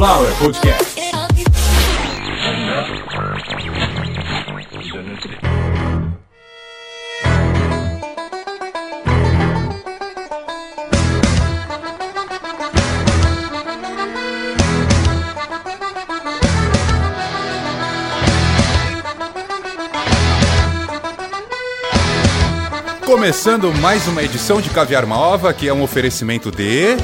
Sunflower Podcast. Começando mais uma edição de Caviar uma Ova, que é um oferecimento de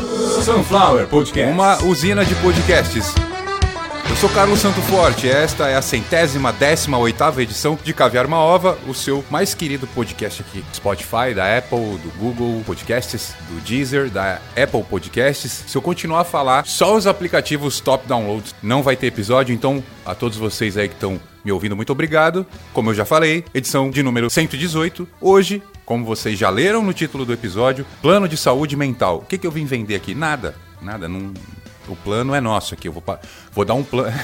Sunflower Podcast. uma usina de podcasts. Eu sou Carlos Santo Forte, esta é a centésima, décima oitava edição de Caviar uma Ova, o seu mais querido podcast aqui. Spotify, da Apple, do Google Podcasts, do Deezer, da Apple Podcasts. Se eu continuar a falar, só os aplicativos top downloads não vai ter episódio, então a todos vocês aí que estão me ouvindo, muito obrigado. Como eu já falei, edição de número 118. Hoje, como vocês já leram no título do episódio, plano de saúde mental. O que, que eu vim vender aqui? Nada. Nada. Não, o plano é nosso aqui. Eu vou, vou dar um plano.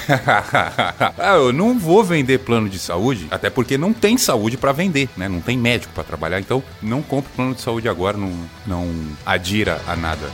Ah, eu não vou vender plano de saúde, até porque não tem saúde para vender, né? Não tem médico para trabalhar. Então, não compre plano de saúde agora. Não, não adira a nada.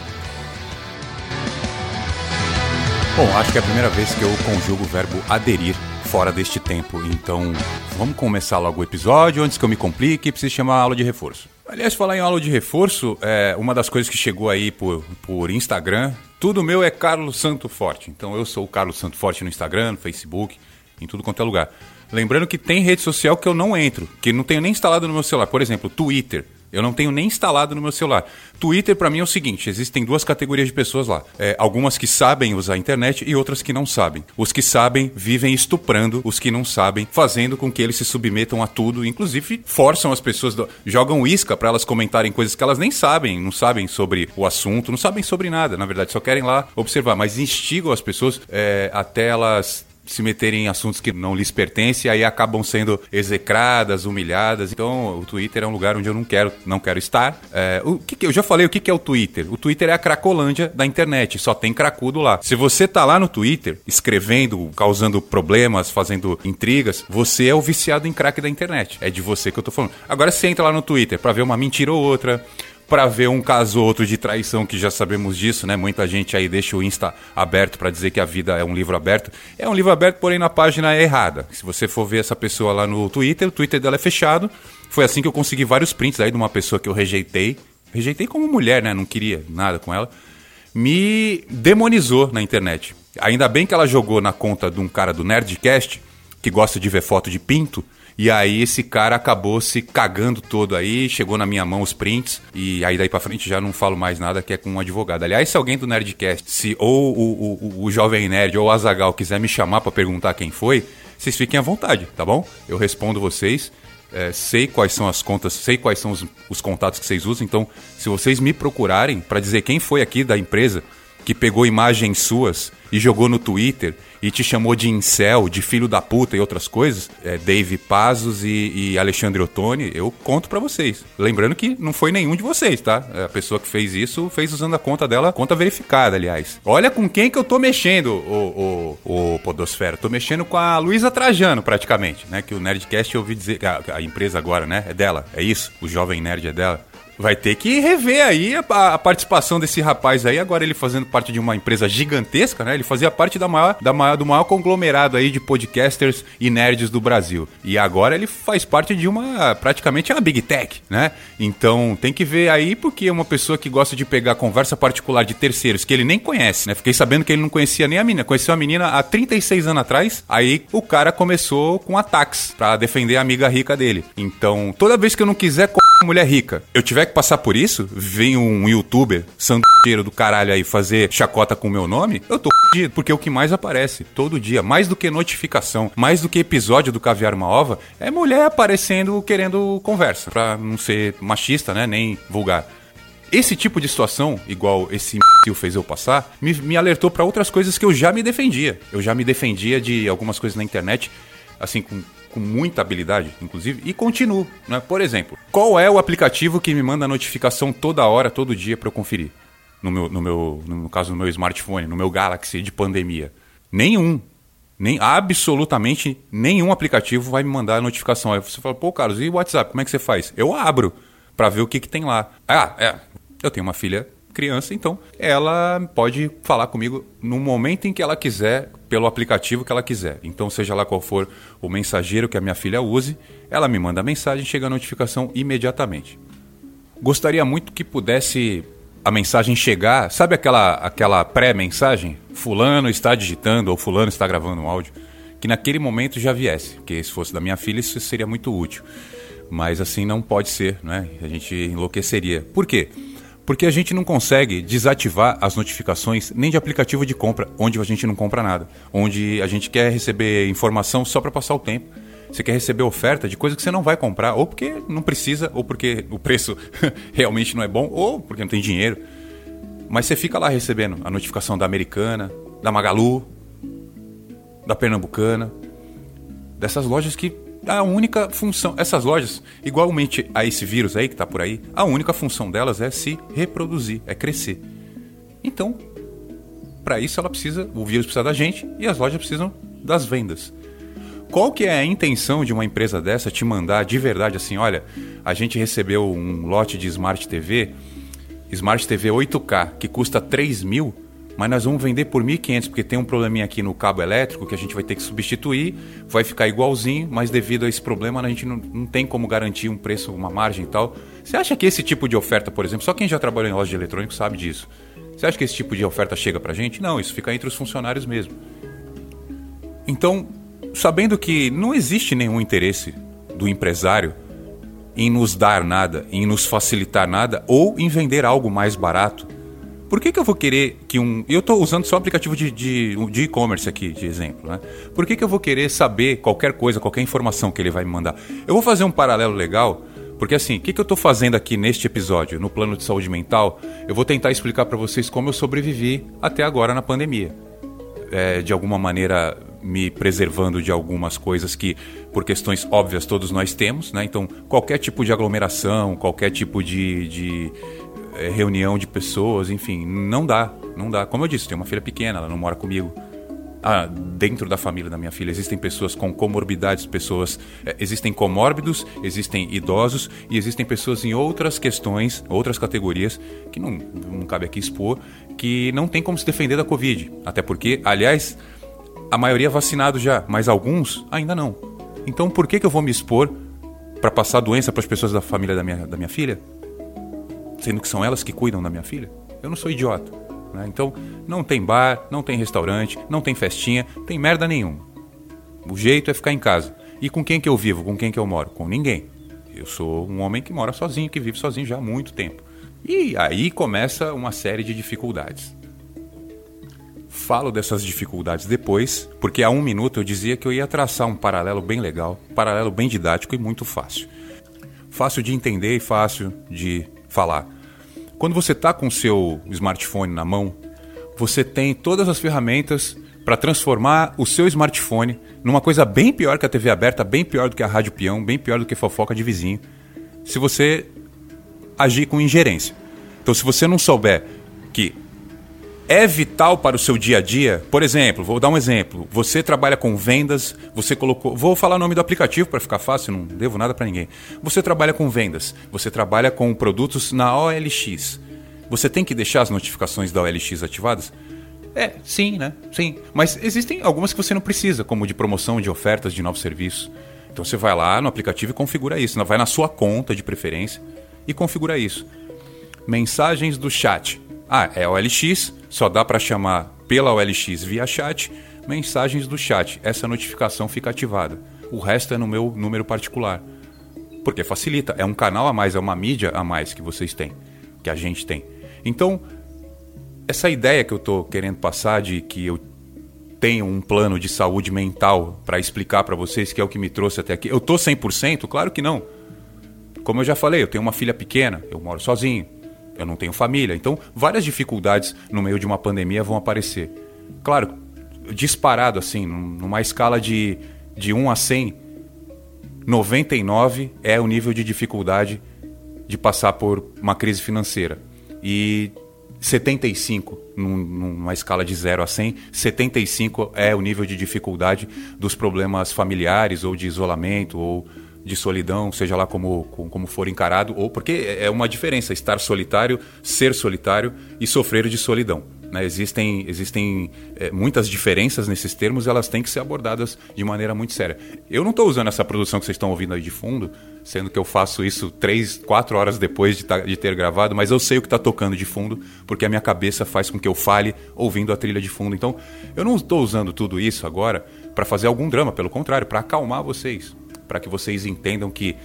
Bom, acho que é a primeira vez que eu conjugo o verbo aderir fora deste tempo. Então, vamos começar logo o episódio. Antes que eu me complique, preciso chamar a aula de reforço. Aliás, falar em aula de reforço, é uma das coisas que chegou aí por, por Instagram. Tudo meu é Carlos Santo Forte. Então, eu sou o Carlos Santo Forte no Instagram, no Facebook, em tudo quanto é lugar. Lembrando que tem rede social que eu não entro, que não tenho nem instalado no meu celular. Por exemplo, Twitter. Eu não tenho nem instalado no meu celular. Twitter, pra mim, é o seguinte: existem duas categorias de pessoas lá. É, algumas que sabem usar a internet e outras que não sabem. Os que sabem vivem estuprando os que não sabem, fazendo com que eles se submetam a tudo, inclusive forçam as pessoas, do- jogam isca pra elas comentarem coisas que elas nem sabem, não sabem sobre o assunto, não sabem sobre nada. Na verdade, só querem lá observar, mas instigam as pessoas é, até elas se meterem em assuntos que não lhes pertencem, aí acabam sendo execradas, humilhadas. Então, o Twitter é um lugar onde eu não quero, não quero estar. É, o que que- eu já falei o que, que é o Twitter. O Twitter é a cracolândia da internet, só tem cracudo lá. Se você tá lá no Twitter, escrevendo, causando problemas, fazendo intrigas, você é o viciado em crack da internet. É de você que eu tô falando. Agora, você entra lá no Twitter pra ver uma mentira ou outra, Pra ver um caso ou outro de traição, que já sabemos disso, né? Muita gente aí deixa o Insta aberto pra dizer que a vida é um livro aberto. É um livro aberto, porém na página errada. Se você for ver essa pessoa lá no Twitter, o Twitter dela é fechado. Foi assim que eu consegui vários prints aí de uma pessoa que eu rejeitei. Rejeitei como mulher, né? Não queria nada com ela. Me demonizou na internet. Ainda bem que ela jogou na conta de um cara do Nerdcast, que gosta de ver foto de pinto. E aí esse cara acabou se cagando todo aí, chegou na minha mão os prints, e aí daí pra frente já não falo mais nada que é com um advogado. Aliás, se alguém do Nerdcast, se ou o, o, o- Jovem Nerd ou o Azagal quiser me chamar pra perguntar quem foi, vocês fiquem à vontade, tá bom? Eu respondo vocês. É, sei quais são as contas, sei quais são os, os contatos que vocês usam, então se vocês me procurarem pra dizer quem foi aqui da empresa que pegou imagens suas e jogou no Twitter e te chamou de incel, de filho da puta e outras coisas, é, Dave Pazos e, e Alexandre Ottoni, eu conto pra vocês. Lembrando que não foi nenhum de vocês, tá? A pessoa que fez isso fez usando a conta dela, conta verificada, aliás. Olha com quem que eu tô mexendo, o, o, o Podosfera. Tô mexendo com a Luísa Trajano, praticamente, né? Que o Nerdcast eu ouvi dizer, a, a empresa agora, né? É dela, é isso? O Jovem Nerd é dela. Vai ter que rever aí a, a participação desse rapaz aí, agora ele fazendo parte de uma empresa gigantesca, né? Ele fazia parte da maior, da maior, do maior conglomerado aí de podcasters e nerds do Brasil. E agora ele faz parte de uma, praticamente uma big tech, né? Então tem que ver aí, porque é uma pessoa que gosta de pegar conversa particular de terceiros que ele nem conhece, né? Fiquei sabendo que ele não conhecia nem a menina, conheceu a menina há 36 anos atrás, aí o cara começou com ataques pra defender a amiga rica dele. Então, toda vez que eu não quiser mulher rica, eu tiver que passar por isso, vem um youtuber santeiro do caralho aí fazer chacota com o meu nome, eu tô fudido, porque é o que mais aparece todo dia, mais do que notificação, mais do que episódio do Caviar uma Ova, é mulher aparecendo querendo conversa, pra não ser machista, né, nem vulgar. Esse tipo de situação, igual esse imbecil fez eu passar, me, me alertou pra outras coisas que eu já me defendia. Eu já me defendia de algumas coisas na internet, assim, com, com muita habilidade, inclusive, e continuo. Né? Por exemplo, qual é o aplicativo que me manda notificação toda hora, todo dia pra eu conferir? No meu, no meu, no caso, no meu smartphone, no meu Galaxy de pandemia. Nenhum. Nem, absolutamente nenhum aplicativo vai me mandar notificação. Aí você fala, pô, Carlos, e o WhatsApp? Como é que você faz? Eu abro pra ver o que, que tem lá. Ah, é. Eu tenho uma filha criança, então ela pode falar comigo no momento em que ela quiser, pelo aplicativo que ela quiser. Então, seja lá qual for o mensageiro que a minha filha use, ela me manda a mensagem, chega a notificação imediatamente. Gostaria muito que pudesse a mensagem chegar, sabe aquela, aquela pré-mensagem? Fulano está digitando ou Fulano está gravando um áudio. Que naquele momento já viesse, porque se fosse da minha filha isso seria muito útil. Mas assim não pode ser, né? A gente enlouqueceria. Por quê? Porque a gente não consegue desativar as notificações nem de aplicativo de compra, onde a gente não compra nada. Onde a gente quer receber informação só para passar o tempo. Você quer receber oferta de coisa que você não vai comprar, ou porque não precisa, ou porque o preço realmente não é bom, ou porque não tem dinheiro. Mas você fica lá recebendo a notificação da Americana, da Magalu, da Pernambucana, dessas lojas que a única função, essas lojas, igualmente a esse vírus aí que está por aí, a única função delas é se reproduzir, é crescer. Então, para isso ela precisa, o vírus precisa da gente e as lojas precisam das vendas. Qual que é a intenção de uma empresa dessa te mandar de verdade assim, olha, a gente recebeu um lote de Smart TV, Smart TV 8K, que custa 3 mil, mas nós vamos vender por 1.500 porque tem um probleminha aqui no cabo elétrico que a gente vai ter que substituir, vai ficar igualzinho, mas devido a esse problema a gente não, não tem como garantir um preço, uma margem e tal. Você acha que esse tipo de oferta, por exemplo, só quem já trabalhou em loja de eletrônico sabe disso. Você acha que esse tipo de oferta chega pra gente? Não, isso fica entre os funcionários mesmo. Então, sabendo que não existe nenhum interesse do empresário em nos dar nada, em nos facilitar nada ou em vender algo mais barato por que, que eu vou querer que um. Eu estou usando só aplicativo de e-commerce aqui, de exemplo. Né? Por que, que eu vou querer saber qualquer coisa, qualquer informação que ele vai me mandar? Eu vou fazer um paralelo legal, porque assim, o que, que eu estou fazendo aqui neste episódio, no plano de saúde mental? Eu vou tentar explicar para vocês como eu sobrevivi até agora na pandemia. É, de alguma maneira me preservando de algumas coisas que, por questões óbvias, todos nós temos, né? Então, qualquer tipo de aglomeração, qualquer tipo de, de reunião de pessoas, enfim, não dá, não dá. Como eu disse, tem uma filha pequena, ela não mora comigo. Ah, dentro da família da minha filha existem pessoas com comorbidades, pessoas é, existem comórbidos, existem idosos e existem pessoas em outras questões, outras categorias que não, não cabe aqui expor, que não tem como se defender da Covid. Até porque, aliás, a maioria é vacinado já, mas alguns ainda não. Então, por que, que eu vou me expor para passar doença para as pessoas da família da minha, da minha filha? Sendo que são elas que cuidam da minha filha? Eu não sou idiota. Né? Então, não tem bar, não tem restaurante, não tem festinha, tem merda nenhuma. O jeito é ficar em casa. E com quem que eu vivo? Com quem que eu moro? Com ninguém. Eu sou um homem que mora sozinho, que vive sozinho já há muito tempo. E aí começa uma série de dificuldades. Falo dessas dificuldades depois, porque há um minuto eu dizia que eu ia traçar um paralelo bem legal, paralelo bem didático e muito fácil. Fácil de entender e fácil de falar. Quando você está com o seu smartphone na mão, você tem todas as ferramentas para transformar o seu smartphone numa coisa bem pior que a TV aberta, bem pior do que a rádio peão, bem pior do que fofoca de vizinho, se você agir com ingerência. Então, se você não souber que é vital para o seu dia a dia. Por exemplo, vou dar um exemplo. Você trabalha com vendas, você colocou. Vou falar o nome do aplicativo para ficar fácil, não devo nada para ninguém. Você trabalha com vendas, você trabalha com produtos na OLX. Você tem que deixar as notificações da OLX ativadas? É, sim, né? Sim. Mas existem algumas que você não precisa, como de promoção de ofertas de novos serviços. Então você vai lá no aplicativo e configura isso. Vai na sua conta de preferência e configura isso. Mensagens do chat. Ah, é OLX, só dá para chamar pela OLX via chat, mensagens do chat. Essa notificação fica ativada. O resto é no meu número particular. Porque facilita, é um canal a mais, é uma mídia a mais que vocês têm, que a gente tem. Então, essa ideia que eu estou querendo passar de que eu tenho um plano de saúde mental para explicar para vocês que é o que me trouxe até aqui. Eu tô 100%? Claro que não. Como eu já falei, eu tenho uma filha pequena, eu moro sozinho eu não tenho família. Então, várias dificuldades no meio de uma pandemia vão aparecer. Claro, disparado assim, numa escala de, de 1 a 100, 99 é o nível de dificuldade de passar por uma crise financeira. E 75, numa escala de 0 a 100, 75 é o nível de dificuldade dos problemas familiares ou de isolamento ou de solidão, seja lá como, como for encarado, ou porque é uma diferença estar solitário, ser solitário e sofrer de solidão. Né? Existem, existem é, muitas diferenças nesses termos e elas têm que ser abordadas de maneira muito séria. Eu não estou usando essa produção que vocês estão ouvindo aí de fundo, sendo que eu faço isso três, quatro horas depois de, tá, de ter gravado, mas eu sei o que está tocando de fundo, porque a minha cabeça faz com que eu fale ouvindo a trilha de fundo. Então, eu não estou usando tudo isso agora para fazer algum drama, pelo contrário, para acalmar vocês, para que vocês entendam que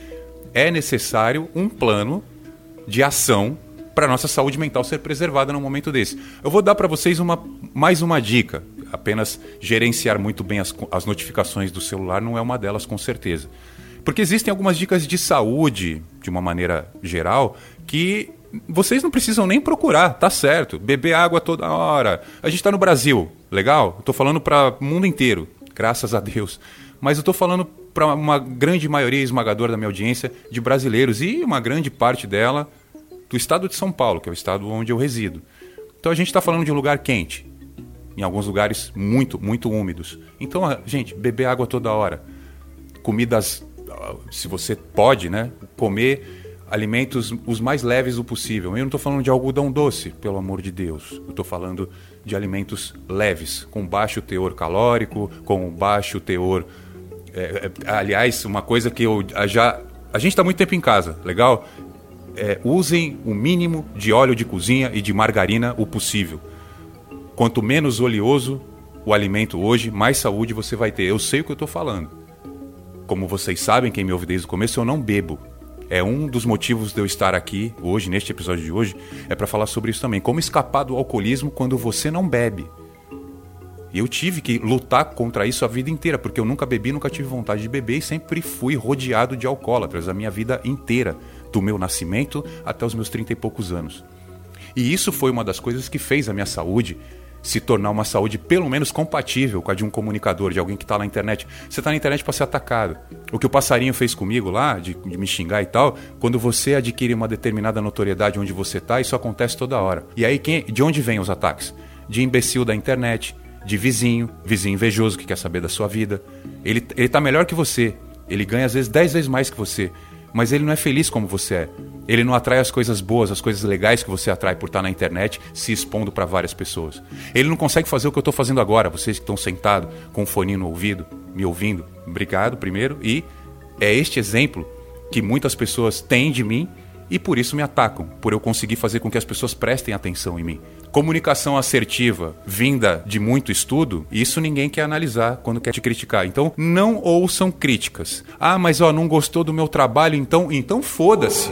é necessário um plano de ação para nossa saúde mental ser preservada num momento desse. Eu vou dar para vocês uma, mais uma dica. Apenas gerenciar muito bem as, as notificações do celular não é uma delas, com certeza. Porque existem algumas dicas de saúde, de uma maneira geral, que vocês não precisam nem procurar, tá certo. Beber água toda hora. A gente está no Brasil, legal? Estou falando para o mundo inteiro, graças a Deus. Mas eu estou falando para uma grande maioria esmagadora da minha audiência de brasileiros e uma grande parte dela do estado de São Paulo, que é o estado onde eu resido. Então a gente está falando de um lugar quente, em alguns lugares muito, muito úmidos. Então, gente, beber água toda hora. Comidas, ah, se você pode, né? Comer alimentos os mais leves o possível. Eu não estou falando de algodão doce, pelo amor de Deus. Eu estou falando de alimentos leves, com baixo teor calórico, com baixo teor. É, é, aliás, uma coisa que eu já. A gente está muito tempo em casa, legal? é, usem o mínimo de óleo de cozinha e de margarina o possível. Quanto menos oleoso o alimento hoje, mais saúde você vai ter. Eu sei o que eu estou falando. Como vocês sabem, quem me ouve desde o começo, eu não bebo. É um dos motivos de eu estar aqui hoje, neste episódio de hoje, é para falar sobre isso também. Como escapar do alcoolismo quando você não bebe. E eu tive que lutar contra isso a vida inteira, porque eu nunca bebi, nunca tive vontade de beber e sempre fui rodeado de alcoólatras a minha vida inteira do meu nascimento até os meus trinta e poucos anos. E isso foi uma das coisas que fez a minha saúde se tornar uma saúde pelo menos compatível com a de um comunicador, de alguém que está na internet. Você está na internet para ser atacado. O que o passarinho fez comigo lá, de, de, me xingar e tal, quando você adquire uma determinada notoriedade onde você está, isso acontece toda hora. E aí, quem, de onde vêm os ataques? De imbecil da internet, de vizinho, vizinho invejoso que quer saber da sua vida. Ele, ele tá melhor que você. Ele ganha às vezes 10 vezes mais que você mas ele não é feliz como você é. Ele não atrai as coisas boas, as coisas legais que você atrai por estar na internet, se expondo para várias pessoas. Ele não consegue fazer o que eu estou fazendo agora, vocês que estão sentados com um fone no ouvido, me ouvindo. Obrigado, primeiro. E é este exemplo que muitas pessoas têm de mim e por isso me atacam, por eu conseguir fazer com que as pessoas prestem atenção em mim. Comunicação assertiva vinda de muito estudo, isso ninguém quer analisar quando quer te criticar. Então, não ouçam críticas. Ah, mas ó, não gostou do meu trabalho, então, então foda-se.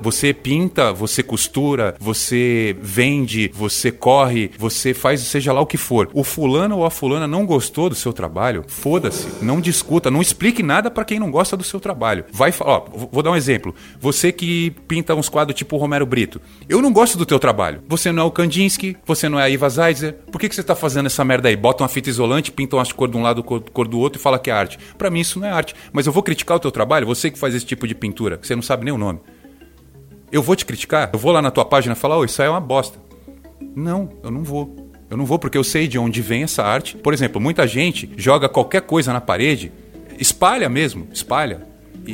Você pinta, você costura, você vende, você corre, você faz seja lá o que for. O fulano ou a fulana não gostou do seu trabalho, foda-se, não discuta, não explique nada para quem não gosta do seu trabalho. Vai, ó, vou dar um exemplo. Você que pinta uns quadros tipo Romero Brito. Eu não gosto do teu trabalho. Você não é o Kandinsky, você não é a Iva Zeitzer. Por que, que você tá fazendo essa merda aí? Bota uma fita isolante, pinta umas cor de um lado, cor do outro e fala que é arte. Para mim isso não é arte. Mas eu vou criticar o teu trabalho, você que faz esse tipo de pintura, que você não sabe nem o nome. Eu vou te criticar? Eu vou lá na tua página falar, oh, isso aí é uma bosta. Não, eu não vou. Eu não vou porque eu sei de onde vem essa arte. Por exemplo, muita gente joga qualquer coisa na parede, espalha mesmo, espalha.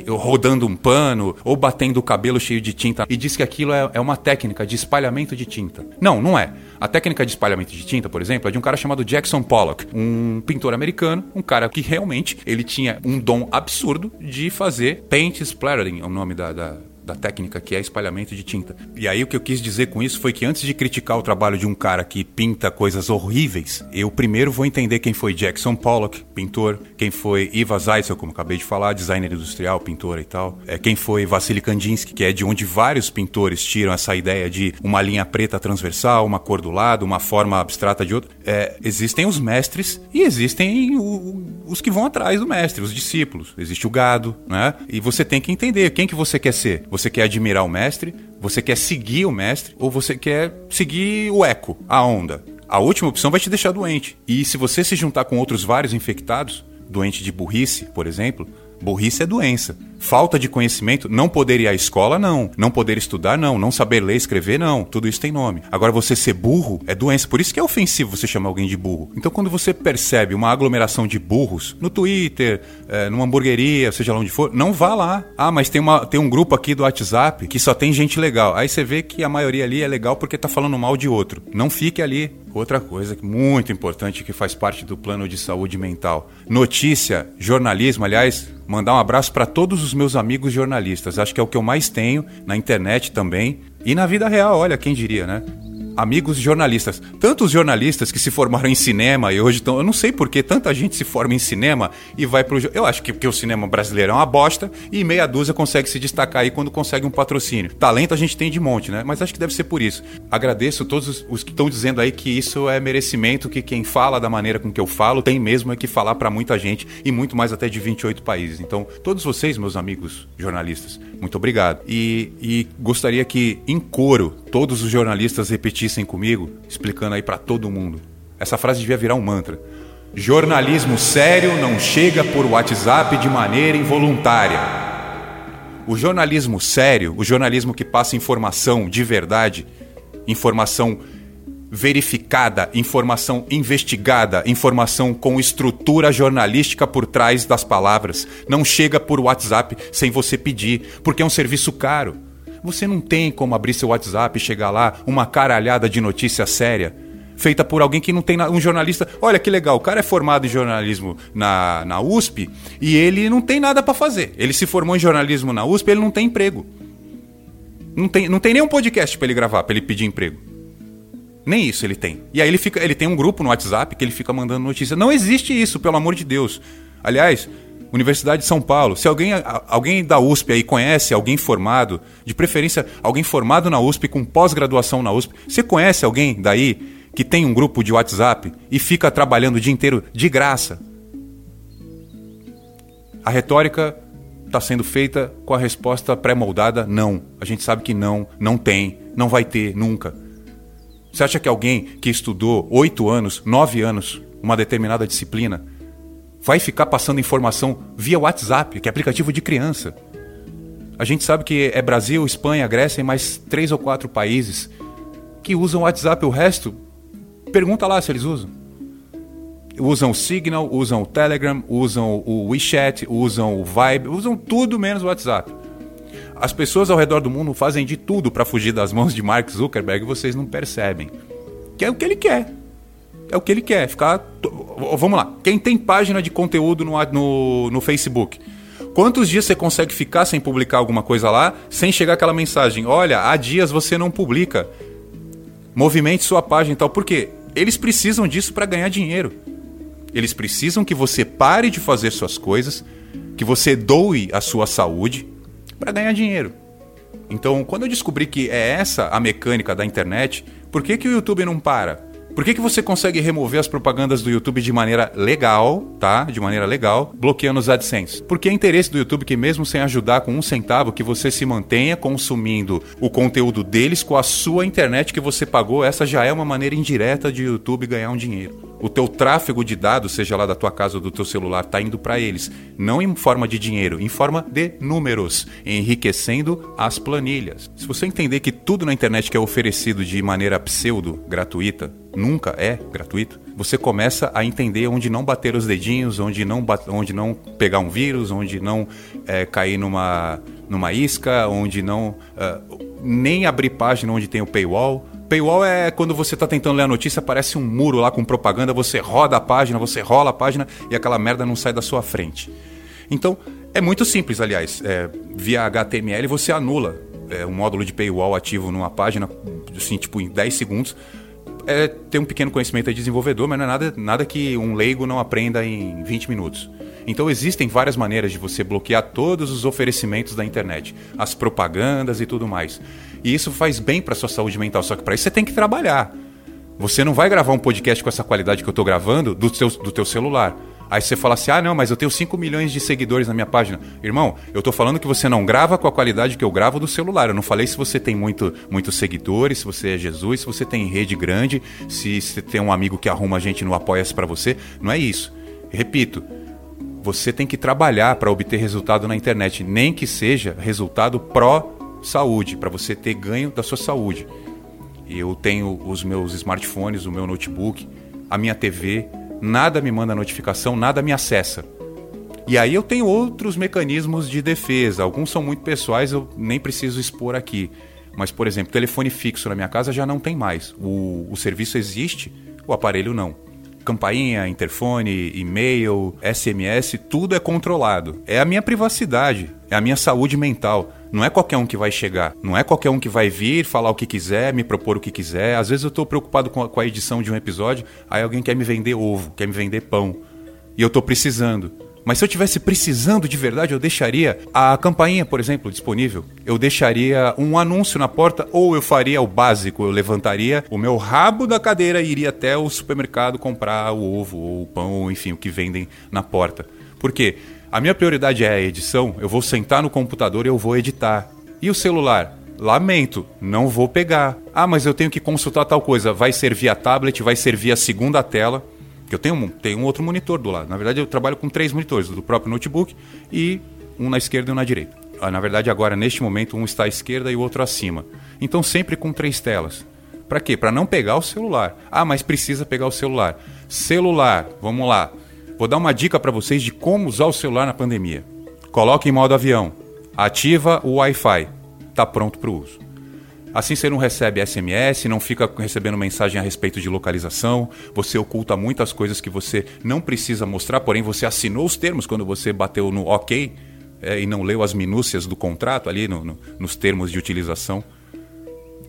Rodando um pano ou batendo o cabelo cheio de tinta e diz que aquilo é, é uma técnica de espalhamento de tinta. Não, não é. A técnica de espalhamento de tinta, por exemplo, é de um cara chamado Jackson Pollock, um pintor americano, um cara que realmente ele tinha um dom absurdo de fazer paint splattering, é o nome da, da da técnica que é espalhamento de tinta. E aí o que eu quis dizer com isso foi que antes de criticar o trabalho de um cara que pinta coisas horríveis, eu primeiro vou entender quem foi Jackson Pollock, pintor, quem foi Iva Zaitsev, como acabei de falar, designer industrial, pintora e tal, é, quem foi Vassili Kandinsky, que é de onde vários pintores tiram essa ideia de uma linha preta transversal, uma cor do lado, uma forma abstrata de outra. É, existem os mestres e existem o, os que vão atrás do mestre, os discípulos. Existe o gado, né? E você tem que entender quem que você quer ser. Você quer admirar o mestre? Você quer seguir o mestre? Ou você quer seguir o eco, a onda? A última opção vai te deixar doente. E se você se juntar com outros vários infectados, doente de burrice, por exemplo, Burrice é doença. Falta de conhecimento, não poder ir à escola, não. Não poder estudar, não. Não saber ler, escrever, não. Tudo isso tem nome. Agora, você ser burro é doença. Por isso que é ofensivo você chamar alguém de burro. Então, quando você percebe uma aglomeração de burros no Twitter, é, numa hamburgueria, seja lá onde for, não vá lá. Ah, mas tem, uma, tem um grupo aqui do WhatsApp que só tem gente legal. Aí você vê que a maioria ali é legal porque tá falando mal de outro. Não fique ali. Outra coisa muito importante que faz parte do plano de saúde mental: notícia, jornalismo. Aliás, mandar um abraço para todos os meus amigos jornalistas. Acho que é o que eu mais tenho na internet também e na vida real. Olha, quem diria, né? Amigos jornalistas. Tantos jornalistas que se formaram em cinema e hoje estão. Eu não sei por que tanta gente se forma em cinema e vai pro. Eu acho que porque o cinema brasileiro é uma bosta e meia dúzia consegue se destacar aí quando consegue um patrocínio. Talento a gente tem de monte, né? Mas acho que deve ser por isso. Agradeço todos os que estão dizendo aí que isso é merecimento, que quem fala da maneira com que eu falo tem mesmo é que falar para muita gente e muito mais até de 28 países. Então, todos vocês, meus amigos jornalistas, muito obrigado. E, e gostaria que, em coro, todos os jornalistas repetissem comigo, explicando aí para todo mundo. Essa frase devia virar um mantra. Jornalismo sério não chega por WhatsApp de maneira involuntária. O jornalismo sério, o jornalismo que passa informação de verdade, informação verificada, informação investigada, informação com estrutura jornalística por trás das palavras, não chega por WhatsApp sem você pedir, porque é um serviço caro. Você não tem como abrir seu WhatsApp e chegar lá uma caralhada de notícia séria feita por alguém que não tem um jornalista. Olha que legal, o cara é formado em jornalismo na, na USP e ele não tem nada para fazer. Ele se formou em jornalismo na USP, ele não tem emprego. Não tem, não tem nenhum podcast para ele gravar, para ele pedir emprego. Nem isso ele tem. E aí ele fica, ele tem um grupo no WhatsApp que ele fica mandando notícia. Não existe isso, pelo amor de Deus. Aliás, Universidade de São Paulo. Se alguém, alguém da USP aí conhece alguém formado, de preferência alguém formado na USP com pós-graduação na USP, você conhece alguém daí que tem um grupo de WhatsApp e fica trabalhando o dia inteiro de graça? A retórica está sendo feita com a resposta pré-moldada não. A gente sabe que não, não tem, não vai ter nunca. Você acha que alguém que estudou oito anos, nove anos, uma determinada disciplina, vai ficar passando informação via WhatsApp, que é aplicativo de criança. A gente sabe que é Brasil, Espanha, Grécia e mais três ou quatro países que usam WhatsApp. O resto, pergunta lá se eles usam. Usam o Signal, usam o Telegram, usam o WeChat, usam o Vibe, usam tudo menos o WhatsApp. As pessoas ao redor do mundo fazem de tudo para fugir das mãos de Mark Zuckerberg e vocês não percebem. Que é o que ele quer é o que ele quer. Ficar. Vamos lá. Quem tem página de conteúdo no, no, no Facebook? Quantos dias você consegue ficar sem publicar alguma coisa lá, sem chegar aquela mensagem? Olha, há dias você não publica. Movimente sua página e tal. Por quê? Eles precisam disso para ganhar dinheiro. Eles precisam que você pare de fazer suas coisas, que você doe a sua saúde para ganhar dinheiro. Então, quando eu descobri que é essa a mecânica da internet, por que, que o YouTube não para? Por que, que você consegue remover as propagandas do YouTube de maneira legal, tá? De maneira legal, bloqueando os AdSense? Porque é interesse do YouTube que, mesmo sem ajudar com um centavo, que você se mantenha consumindo o conteúdo deles com a sua internet que você pagou. Essa já é uma maneira indireta de YouTube ganhar um dinheiro o teu tráfego de dados, seja lá da tua casa ou do teu celular, está indo para eles, não em forma de dinheiro, em forma de números, enriquecendo as planilhas. Se você entender que tudo na internet que é oferecido de maneira pseudo gratuita nunca é gratuito, você começa a entender onde não bater os dedinhos, onde não, onde não pegar um vírus, onde não é, cair numa, numa isca, onde não uh, nem abrir página onde tem o paywall Paywall é quando você está tentando ler a notícia, aparece um muro lá com propaganda, você roda a página, você rola a página e aquela merda não sai da sua frente. Então, é muito simples, aliás. É, via HTML você anula é, um módulo de paywall ativo numa página, assim, tipo, em 10 segundos. É, tem um pequeno conhecimento de desenvolvedor, mas não é nada, nada que um leigo não aprenda em 20 minutos. Então existem várias maneiras de você bloquear todos os oferecimentos da internet, as propagandas e tudo mais. E isso faz bem para sua saúde mental, só que para isso você tem que trabalhar. Você não vai gravar um podcast com essa qualidade que eu estou gravando do teu, do teu celular. Aí você fala assim: ah, não, mas eu tenho 5 milhões de seguidores na minha página. Irmão, eu estou falando que você não grava com a qualidade que eu gravo do celular. Eu não falei se você tem muito, muitos seguidores, se você é Jesus, se você tem rede grande, se você tem um amigo que arruma a gente no Apoia-se para você. Não é isso. Repito, você tem que trabalhar para obter resultado na internet, nem que seja resultado pró-saúde, para você ter ganho da sua saúde. Eu tenho os meus smartphones, o meu notebook, a minha TV, nada me manda notificação, nada me acessa. E aí eu tenho outros mecanismos de defesa. Alguns são muito pessoais, eu nem preciso expor aqui. Mas, por exemplo, telefone fixo na minha casa já não tem mais. O, o serviço existe, o aparelho não. Campainha, interfone, e-mail, SMS, tudo é controlado. É a minha privacidade, é a minha saúde mental. Não é qualquer um que vai chegar. Não é qualquer um que vai vir, falar o que quiser, me propor o que quiser. Às vezes eu estou preocupado com a, com a edição de um episódio, aí alguém quer me vender ovo, quer me vender pão. E eu estou precisando. Mas se eu tivesse precisando de verdade, eu deixaria a campainha, por exemplo, disponível. Eu deixaria um anúncio na porta ou eu faria o básico, eu levantaria o meu rabo da cadeira e iria até o supermercado comprar o ovo ou o pão, enfim, o que vendem na porta. Por quê? A minha prioridade é a edição, eu vou sentar no computador e eu vou editar. E o celular? Lamento, não vou pegar. Ah, mas eu tenho que consultar tal coisa. Vai ser via tablet, vai ser via segunda tela. Que eu tenho um, tenho um outro monitor do lado. Na verdade, eu trabalho com três monitores, do próprio notebook e um na esquerda e um na direita. Ah, na verdade, agora, neste momento, um está à esquerda e o outro acima. Então, sempre com três telas. Para quê? Para não pegar o celular. Ah, mas precisa pegar o celular. Celular, vamos lá. Vou dar uma dica para vocês de como usar o celular na pandemia. Coloque em modo avião. Ativa o Wi-Fi. Está pronto para o uso. Assim você não recebe SMS, não fica recebendo mensagem a respeito de localização, você oculta muitas coisas que você não precisa mostrar, porém você assinou os termos quando você bateu no OK é, e não leu as minúcias do contrato ali no, no, nos termos de utilização.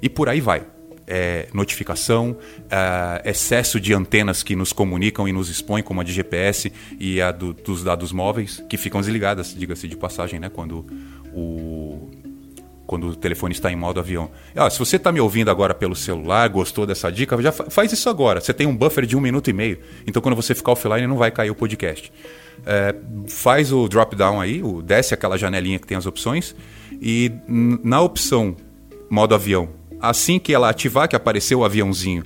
E por aí vai é, notificação, é, excesso de antenas que nos comunicam e nos expõem, como a de GPS e a do, dos dados móveis, que ficam desligadas, diga-se de passagem, né, quando o, quando o telefone está em modo avião. Ah, se você está me ouvindo agora pelo celular, gostou dessa dica, já faz isso agora. Você tem um buffer de um minuto e meio, então quando você ficar offline não vai cair o podcast. É, faz o drop down aí, o, desce aquela janelinha que tem as opções e na opção modo avião assim que ela ativar, que apareceu o aviãozinho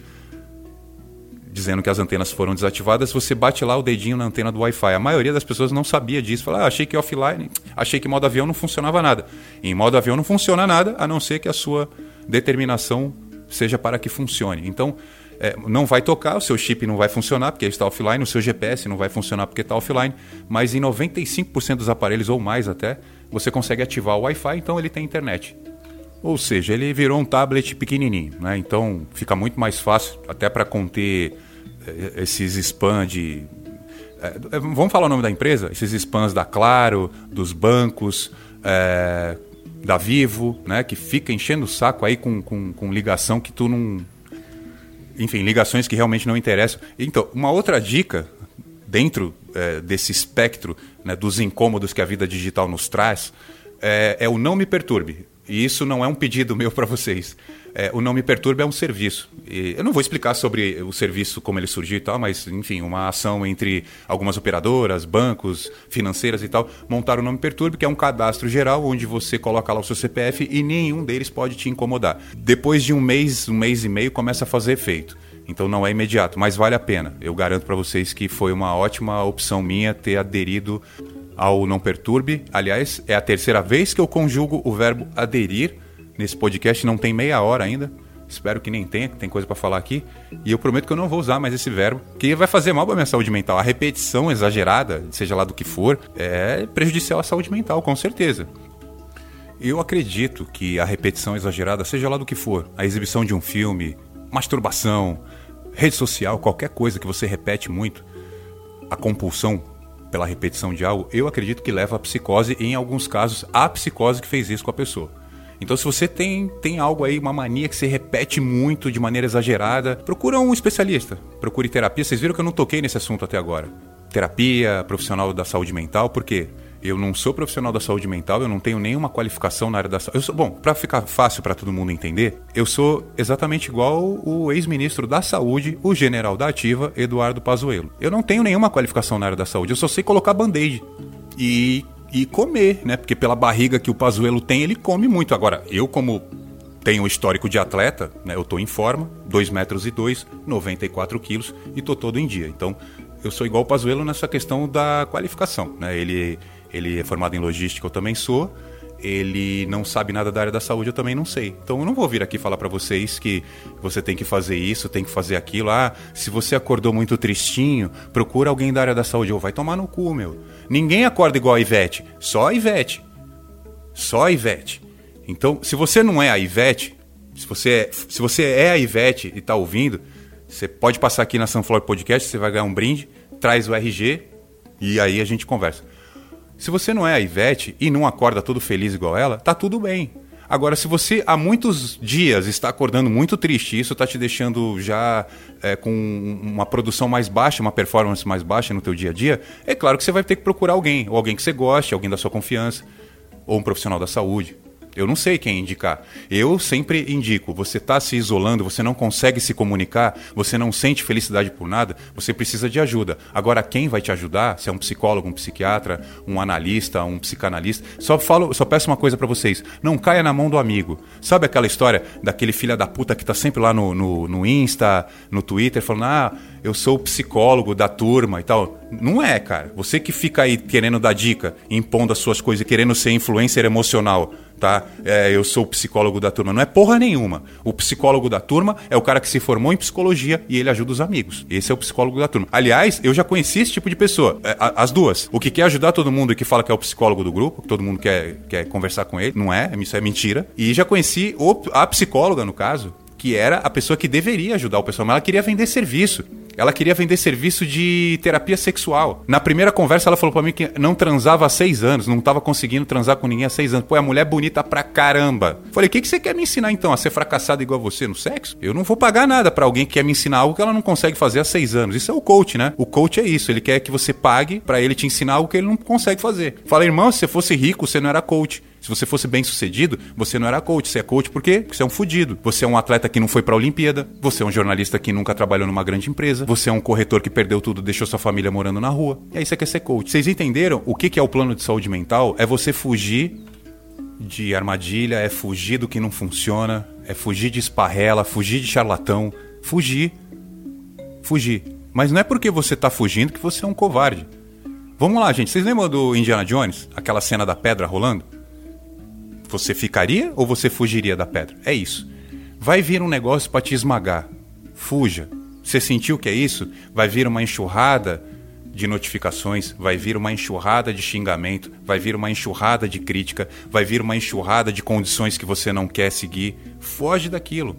dizendo que as antenas foram desativadas, você bate lá o dedinho na antena do Wi-Fi. A maioria das pessoas não sabia disso. Fala, ah, achei que offline, achei que modo avião não funcionava nada. Em modo avião não funciona nada, a não ser que a sua determinação seja para que funcione. Então, é, não vai tocar, o seu chip não vai funcionar porque está offline, o seu GPS não vai funcionar porque está offline, mas em 95% dos aparelhos ou mais até, você consegue ativar o Wi-Fi, então ele tem internet. Ou seja, ele virou um tablet pequenininho, né? Então fica muito mais fácil até para conter eh, esses spam de é, vamos falar o nome da empresa? Esses spams da Claro, dos bancos, é, da Vivo, né? Que fica enchendo o saco aí com, com, com ligação que tu não. Enfim, ligações que realmente não interessam. Então, uma outra dica dentro é, desse espectro né, dos incômodos que a vida digital nos traz é, é o não me perturbe. E isso não é um pedido meu para vocês. É, o Não Me Perturbe é um serviço. E eu não vou explicar sobre o serviço, como ele surgiu e tal, mas, enfim, uma ação entre algumas operadoras, bancos, financeiras e tal, montaram o Não Me Perturbe, que é um cadastro geral onde você coloca lá o seu CPF e nenhum deles pode te incomodar. Depois de um mês, um mês e meio, começa a fazer efeito. Então não é imediato, mas vale a pena. Eu garanto para vocês que foi uma ótima opção minha ter aderido ao Não Perturbe. Aliás, é a terceira vez que eu conjugo o verbo aderir nesse podcast, não tem meia hora ainda. Espero que nem tenha, que tem coisa para falar aqui. E eu prometo que eu não vou usar mais esse verbo, que vai fazer mal para minha saúde mental. A repetição exagerada, seja lá do que for, é prejudicial à saúde mental, com certeza. Eu acredito que a repetição exagerada, seja lá do que for, a exibição de um filme, masturbação, rede social, qualquer coisa que você repete muito, a compulsão pela repetição de algo, eu acredito que leva à psicose e, em alguns casos, a psicose que fez isso com a pessoa. Então, se você tem, tem algo aí, uma mania que se repete muito de maneira exagerada, procura um especialista, procure terapia. Vocês viram que eu não toquei nesse assunto até agora. Terapia, profissional da saúde mental, por quê? Eu não sou profissional da saúde mental, eu não tenho nenhuma qualificação na área da saúde. Bom, para ficar fácil para todo mundo entender, eu sou exatamente igual o ex-ministro da Saúde, o general da Ativa, Eduardo Pazuello. Eu não tenho nenhuma qualificação na área da saúde, eu só sei colocar band-aid. E e comer, né? Porque pela barriga que o Pazuello tem, ele come muito. Agora, eu como tenho um histórico de atleta, né? Eu tô em forma, 2 metros e 2, 94 quilos e tô todo em dia. Então, eu sou igual o Pazuello nessa questão da qualificação. Né? Ele, ele é formado em logística, eu também sou. Ele não sabe nada da área da saúde, eu também não sei. Então eu não vou vir aqui falar para vocês que você tem que fazer isso, tem que fazer aquilo. Ah, se você acordou muito tristinho, procura alguém da área da saúde. Ou vai tomar no cu, meu. Ninguém acorda igual a Ivete, só a Ivete. Só a Ivete. Então, se você não é a Ivete, se você é, se você é a Ivete e está ouvindo, você pode passar aqui na Sunflower Podcast, você vai ganhar um brinde, traz o RG e aí a gente conversa. Se você não é a Ivete e não acorda todo feliz igual ela, tá tudo bem. Agora, se você há muitos dias está acordando muito triste, e isso está te deixando já é, com uma produção mais baixa, uma performance mais baixa no teu dia a dia, é claro que você vai ter que procurar alguém, ou alguém que você goste, alguém da sua confiança, ou um profissional da saúde. Eu não sei quem indicar. Eu sempre indico. Você está se isolando, você não consegue se comunicar, você não sente felicidade por nada, você precisa de ajuda. Agora, quem vai te ajudar? Se é um psicólogo, um psiquiatra, um analista, um psicanalista. Só falo, só peço uma coisa para vocês: não caia na mão do amigo. Sabe aquela história daquele filho da puta que está sempre lá no, no, no Insta, no Twitter, falando, ah eu sou o psicólogo da turma e tal. Não é, cara. Você que fica aí querendo dar dica, impondo as suas coisas querendo ser influencer emocional, tá? É, eu sou o psicólogo da turma. Não é porra nenhuma. O psicólogo da turma é o cara que se formou em psicologia e ele ajuda os amigos. Esse é o psicólogo da turma. Aliás, eu já conheci esse tipo de pessoa. É, as duas. O que quer ajudar todo mundo e que fala que é o psicólogo do grupo, que todo mundo quer, quer conversar com ele. Não é, isso é mentira. E já conheci a psicóloga, no caso, que era a pessoa que deveria ajudar o pessoal, mas ela queria vender serviço. Ela queria vender serviço de terapia sexual. Na primeira conversa, ela falou para mim que não transava há seis anos, não estava conseguindo transar com ninguém há seis anos. Pô, a mulher é bonita pra caramba. Falei, o que, que você quer me ensinar então? A ser fracassada igual você no sexo? Eu não vou pagar nada para alguém que quer me ensinar algo que ela não consegue fazer há seis anos. Isso é o coach, né? O coach é isso. Ele quer que você pague para ele te ensinar algo que ele não consegue fazer. Falei, irmão, se você fosse rico, você não era coach. Se você fosse bem sucedido, você não era coach. Você é coach por quê? Porque você é um fudido. Você é um atleta que não foi pra Olimpíada. Você é um jornalista que nunca trabalhou numa grande empresa. Você é um corretor que perdeu tudo, deixou sua família morando na rua. E aí você quer ser coach. Vocês entenderam o que é o plano de saúde mental? É você fugir de armadilha, é fugir do que não funciona, é fugir de esparrela, fugir de charlatão. Fugir. Fugir. Mas não é porque você tá fugindo que você é um covarde. Vamos lá, gente. Vocês lembram do Indiana Jones? Aquela cena da pedra rolando? Você ficaria ou você fugiria da pedra? É isso. Vai vir um negócio para te esmagar. Fuja. Você sentiu que é isso? Vai vir uma enxurrada de notificações, vai vir uma enxurrada de xingamento, vai vir uma enxurrada de crítica, vai vir uma enxurrada de condições que você não quer seguir. Foge daquilo.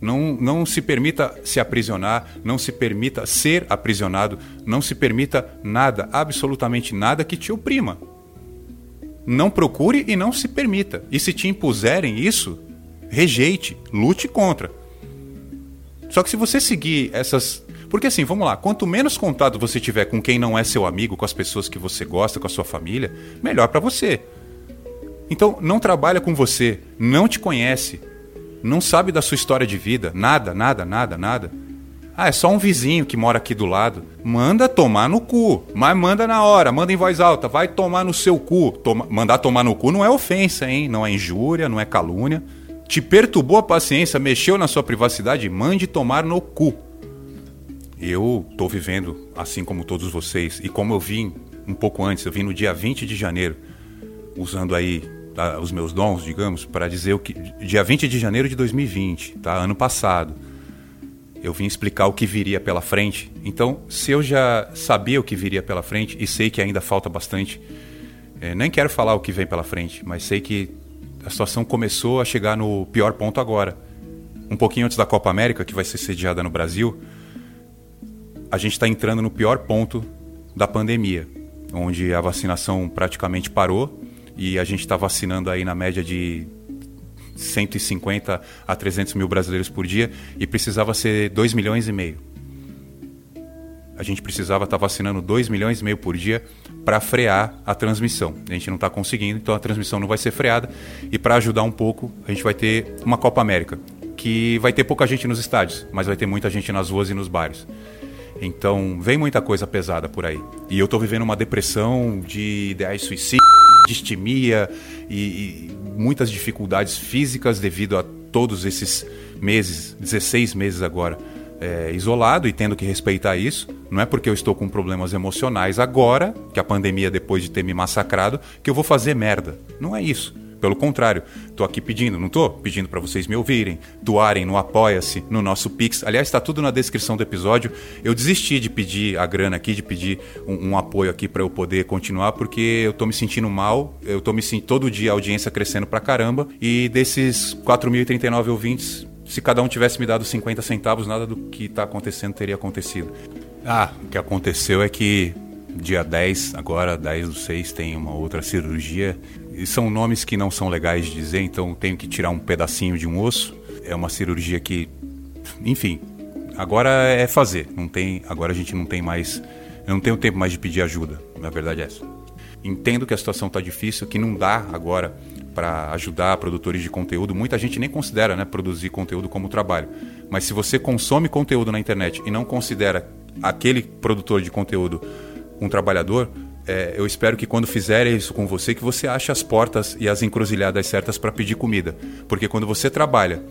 Não, não se permita se aprisionar, não se permita ser aprisionado, não se permita nada, absolutamente nada que te oprima. Não procure e não se permita. E se te impuserem isso, rejeite, lute contra. Só que se você seguir essas. Porque assim, vamos lá, quanto menos contato você tiver com quem não é seu amigo, com as pessoas que você gosta, com a sua família, melhor para você. Então, não trabalha com você, não te conhece, não sabe da sua história de vida, nada, nada, nada, nada. Ah, é só um vizinho que mora aqui do lado. Manda tomar no cu. Mas manda na hora, manda em voz alta. Vai tomar no seu cu. Toma, mandar tomar no cu não é ofensa, hein? Não é injúria, não é calúnia. Te perturbou a paciência, mexeu na sua privacidade, mande tomar no cu. Eu tô vivendo assim como todos vocês. E como eu vim um pouco antes, eu vim no dia 20 de janeiro, usando aí tá, os meus dons, digamos, para dizer o que. Dia 20 de janeiro de 2020, tá? Ano passado eu vim explicar o que viria pela frente. Então, se eu já sabia o que viria pela frente e sei que ainda falta bastante, é, nem quero falar o que vem pela frente, mas sei que a situação começou a chegar no pior ponto agora. Um pouquinho antes da Copa América, que vai ser sediada no Brasil, a gente está entrando no pior ponto da pandemia, onde a vacinação praticamente parou e a gente está vacinando aí na média de 150 a 300 mil brasileiros por dia e precisava ser 2 milhões e meio. A gente precisava estar tá vacinando 2 milhões e meio por dia para frear a transmissão. A gente não está conseguindo, então a transmissão não vai ser freada. E para ajudar um pouco, a gente vai ter uma Copa América, que vai ter pouca gente nos estádios, mas vai ter muita gente nas ruas e nos bares. Então, vem muita coisa pesada por aí. E eu estou vivendo uma depressão de ideais suicídios, distimia e, e muitas dificuldades físicas devido a todos esses meses, 16 meses agora, é, isolado e tendo que respeitar isso. Não é porque eu estou com problemas emocionais agora, que a pandemia depois de ter me massacrado, que eu vou fazer merda. Não é isso. Pelo contrário, estou aqui pedindo, não estou? Pedindo para vocês me ouvirem, doarem no Apoia-se, no nosso Pix. Aliás, está tudo na descrição do episódio. Eu desisti de pedir a grana aqui, de pedir um, um apoio aqui para eu poder continuar, porque eu estou me sentindo mal. Eu estou me sentindo todo dia a audiência crescendo pra caramba. E desses 4.039 ouvintes, se cada um tivesse me dado 50 centavos, nada do que está acontecendo teria acontecido. Ah, o que aconteceu é que dia 10, agora 10 do 6, tem uma outra cirurgia são nomes que não são legais de dizer, então tenho que tirar um pedacinho de um osso. É uma cirurgia que, enfim, agora é fazer. Não tem, agora a gente não tem mais, eu não tenho tempo mais de pedir ajuda. Na verdade é essa. Entendo que a situação está difícil, que não dá agora para ajudar produtores de conteúdo. Muita gente nem considera, né, produzir conteúdo como trabalho. Mas se você consome conteúdo na internet e não considera aquele produtor de conteúdo um trabalhador, é, eu espero que quando fizerem isso com você, que você ache as portas e as encruzilhadas certas para pedir comida. Porque quando você trabalha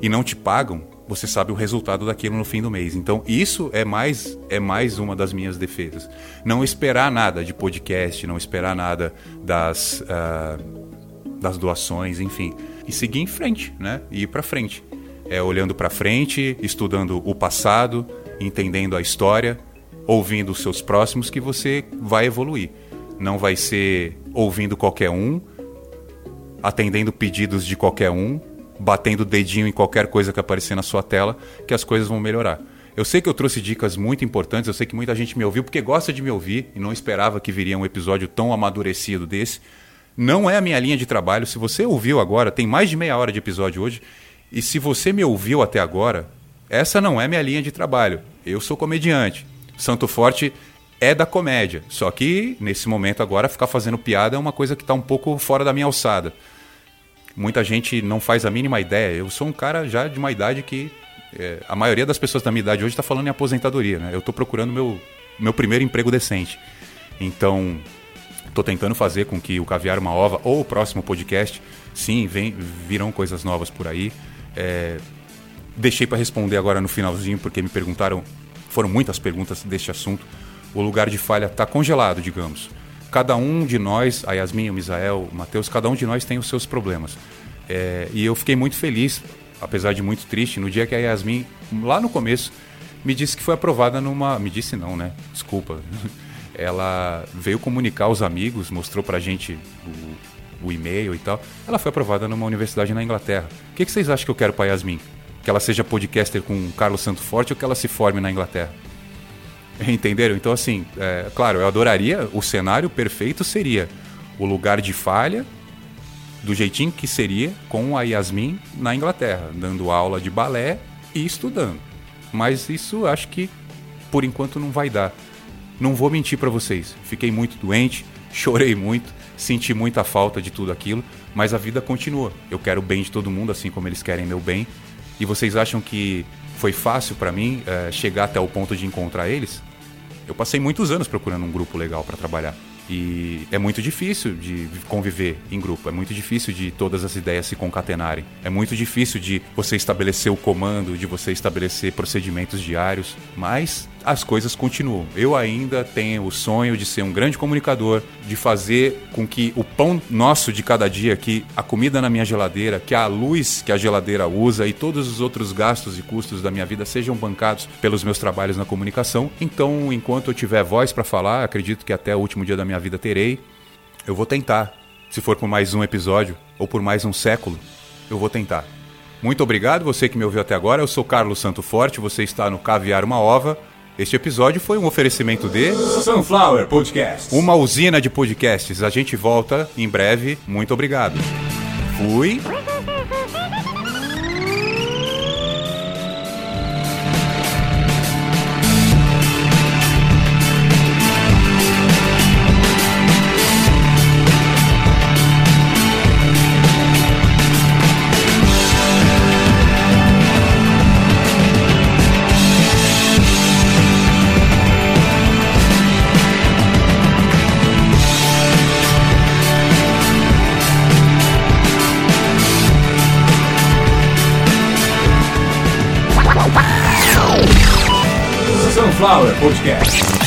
e não te pagam, você sabe o resultado daquilo no fim do mês. Então, isso é mais é mais uma das minhas defesas. Não esperar nada de podcast, não esperar nada das, uh, das doações, enfim. E seguir em frente, né? E ir para frente. É olhando para frente, estudando o passado, entendendo a história ouvindo os seus próximos que você vai evoluir. Não vai ser ouvindo qualquer um, atendendo pedidos de qualquer um, batendo dedinho em qualquer coisa que aparecer na sua tela, que as coisas vão melhorar. Eu sei que eu trouxe dicas muito importantes, eu sei que muita gente me ouviu porque gosta de me ouvir e não esperava que viria um episódio tão amadurecido desse. Não é a minha linha de trabalho. Se você ouviu agora, tem mais de meia hora de episódio hoje, e se você me ouviu até agora, essa não é minha linha de trabalho. Eu sou comediante. Santo Forte é da comédia. Só que, nesse momento agora, ficar fazendo piada é uma coisa que está um pouco fora da minha alçada. Muita gente não faz a mínima ideia. Eu sou um cara já de uma idade que. É, a maioria das pessoas da minha idade hoje está falando em aposentadoria. Né? Eu estou procurando meu, meu primeiro emprego decente. Então, estou tentando fazer com que o Caviar Uma Ova ou o próximo podcast, sim, vem, virão coisas novas por aí. É, deixei para responder agora no finalzinho, porque me perguntaram foram muitas perguntas deste assunto. O lugar de falha está congelado, digamos. Cada um de nós, a Yasmin, o Misael, o Matheus, cada um de nós tem os seus problemas. É, e eu fiquei muito feliz, apesar de muito triste, no dia que a Yasmin, lá no começo, me disse que foi aprovada numa. Me disse não, né? Desculpa. Ela veio comunicar aos amigos, mostrou pra gente o, o e-mail e tal. Ela foi aprovada numa universidade na Inglaterra. O que, que vocês acham que eu quero pra Yasmin? Que ela seja podcaster com Carlos Santo Forte ou que ela se forme na Inglaterra. Entenderam? Então, assim, é, claro, eu adoraria, o cenário perfeito seria o lugar de falha, do jeitinho que seria com a Yasmin na Inglaterra, dando aula de balé e estudando. Mas isso acho que por enquanto não vai dar. Não vou mentir para vocês, fiquei muito doente, chorei muito, senti muita falta de tudo aquilo, mas a vida continua. Eu quero o bem de todo mundo, assim como eles querem meu bem. E vocês acham que foi fácil para mim é, chegar até o ponto de encontrar eles? Eu passei muitos anos procurando um grupo legal para trabalhar. E é muito difícil de conviver em grupo, é muito difícil de todas as ideias se concatenarem, é muito difícil de você estabelecer o comando, de você estabelecer procedimentos diários, mas as coisas continuam. Eu ainda tenho o sonho de ser um grande comunicador, de fazer com que o pão nosso de cada dia, que a comida na minha geladeira, que a luz que a geladeira usa e todos os outros gastos e custos da minha vida sejam bancados pelos meus trabalhos na comunicação. Então, enquanto eu tiver voz para falar, acredito que até o último dia da minha vida terei, eu vou tentar. Se for por mais um episódio ou por mais um século, eu vou tentar. Muito obrigado, você que me ouviu até agora. Eu sou Carlos Santo Forte, você está no Caviar uma Ova. Este episódio foi um oferecimento de Sunflower Podcast. Uma usina de podcasts. A gente volta em breve. Muito obrigado. Fui. Sunflower Podcast.